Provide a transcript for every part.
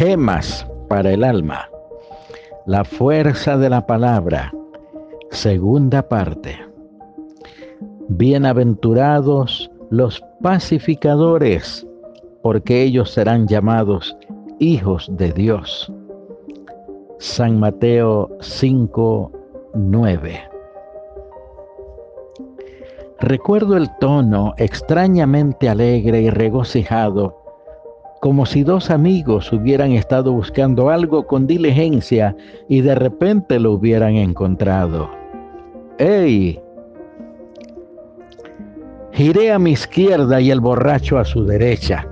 Gemas para el alma. La fuerza de la palabra. Segunda parte. Bienaventurados los pacificadores, porque ellos serán llamados hijos de Dios. San Mateo 5, 9. Recuerdo el tono extrañamente alegre y regocijado, como si dos amigos hubieran estado buscando algo con diligencia y de repente lo hubieran encontrado. ¡Ey! Giré a mi izquierda y el borracho a su derecha.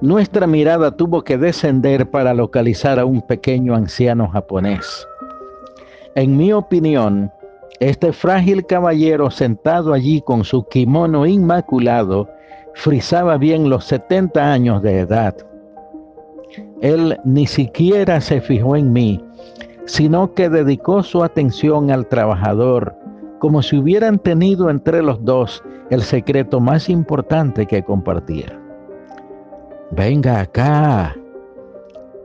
Nuestra mirada tuvo que descender para localizar a un pequeño anciano japonés. En mi opinión, este frágil caballero sentado allí con su kimono inmaculado frisaba bien los 70 años de edad. Él ni siquiera se fijó en mí, sino que dedicó su atención al trabajador, como si hubieran tenido entre los dos el secreto más importante que compartir. Venga acá,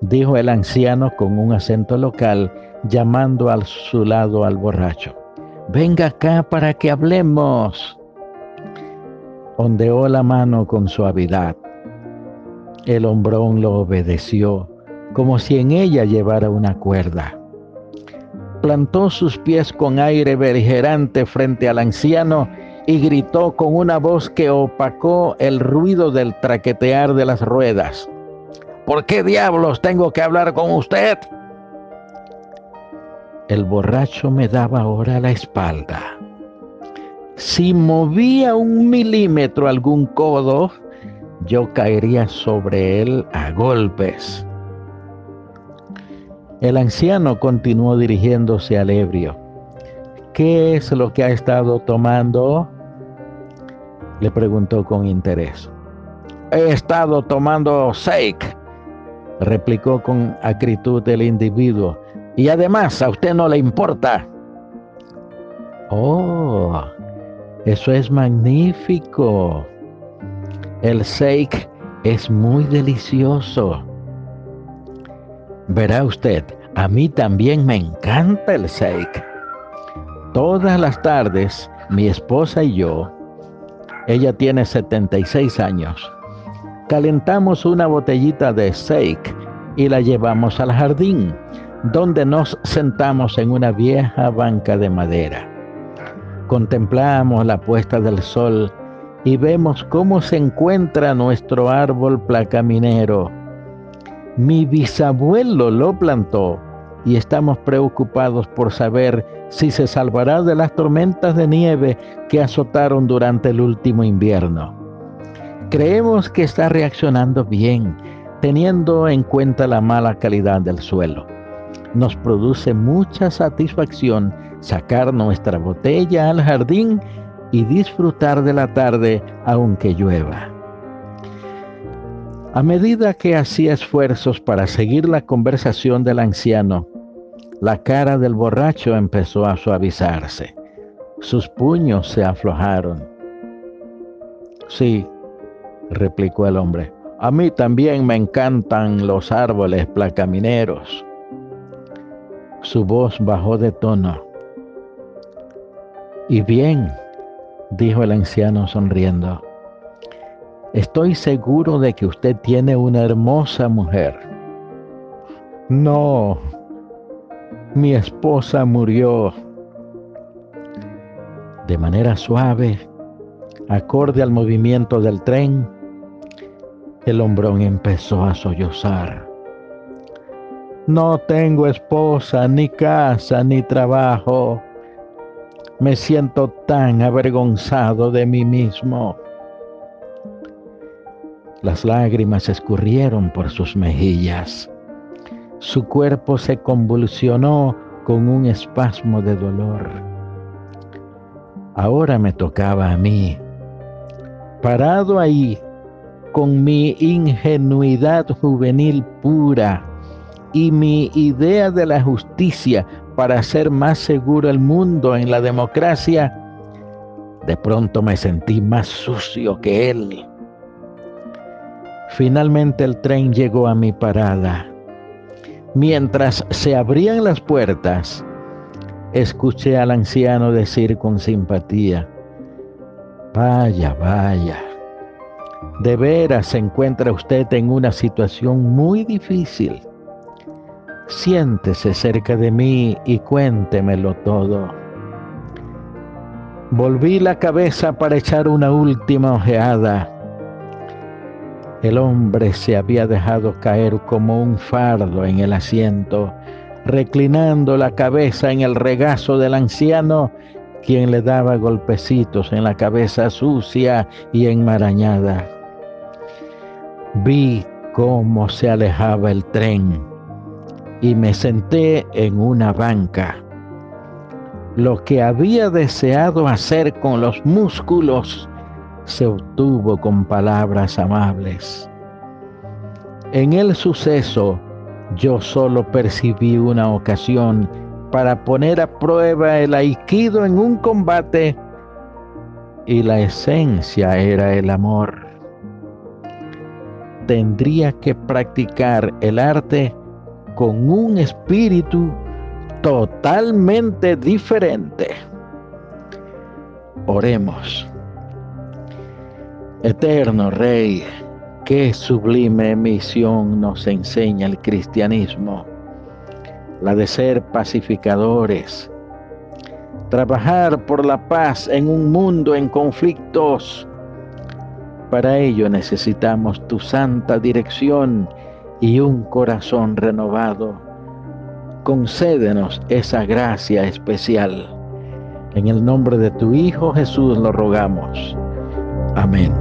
dijo el anciano con un acento local, llamando a su lado al borracho. Venga acá para que hablemos. Ondeó la mano con suavidad. El hombrón lo obedeció, como si en ella llevara una cuerda. Plantó sus pies con aire beligerante frente al anciano y gritó con una voz que opacó el ruido del traquetear de las ruedas. ¿Por qué diablos tengo que hablar con usted? El borracho me daba ahora la espalda. Si movía un milímetro algún codo, yo caería sobre él a golpes. El anciano continuó dirigiéndose al ebrio. ¿Qué es lo que ha estado tomando? Le preguntó con interés. He estado tomando Seik, replicó con acritud el individuo. Y además a usted no le importa. Oh, eso es magnífico. El Seik es muy delicioso. Verá usted, a mí también me encanta el Seik. Todas las tardes, mi esposa y yo, ella tiene 76 años, calentamos una botellita de Seik y la llevamos al jardín donde nos sentamos en una vieja banca de madera. Contemplamos la puesta del sol y vemos cómo se encuentra nuestro árbol placaminero. Mi bisabuelo lo plantó y estamos preocupados por saber si se salvará de las tormentas de nieve que azotaron durante el último invierno. Creemos que está reaccionando bien, teniendo en cuenta la mala calidad del suelo nos produce mucha satisfacción sacar nuestra botella al jardín y disfrutar de la tarde aunque llueva. A medida que hacía esfuerzos para seguir la conversación del anciano, la cara del borracho empezó a suavizarse. Sus puños se aflojaron. Sí, replicó el hombre, a mí también me encantan los árboles placamineros. Su voz bajó de tono. Y bien, dijo el anciano sonriendo, estoy seguro de que usted tiene una hermosa mujer. No, mi esposa murió. De manera suave, acorde al movimiento del tren, el hombrón empezó a sollozar. No tengo esposa, ni casa, ni trabajo. Me siento tan avergonzado de mí mismo. Las lágrimas escurrieron por sus mejillas. Su cuerpo se convulsionó con un espasmo de dolor. Ahora me tocaba a mí, parado ahí, con mi ingenuidad juvenil pura y mi idea de la justicia para hacer más seguro el mundo en la democracia, de pronto me sentí más sucio que él. Finalmente el tren llegó a mi parada. Mientras se abrían las puertas, escuché al anciano decir con simpatía, vaya, vaya, de veras se encuentra usted en una situación muy difícil. Siéntese cerca de mí y cuéntemelo todo. Volví la cabeza para echar una última ojeada. El hombre se había dejado caer como un fardo en el asiento, reclinando la cabeza en el regazo del anciano, quien le daba golpecitos en la cabeza sucia y enmarañada. Vi cómo se alejaba el tren y me senté en una banca. Lo que había deseado hacer con los músculos se obtuvo con palabras amables. En el suceso yo solo percibí una ocasión para poner a prueba el aikido en un combate y la esencia era el amor tendría que practicar el arte con un espíritu totalmente diferente. Oremos. Eterno Rey, qué sublime misión nos enseña el cristianismo, la de ser pacificadores, trabajar por la paz en un mundo en conflictos para ello necesitamos tu santa dirección y un corazón renovado. Concédenos esa gracia especial. En el nombre de tu Hijo Jesús lo rogamos. Amén.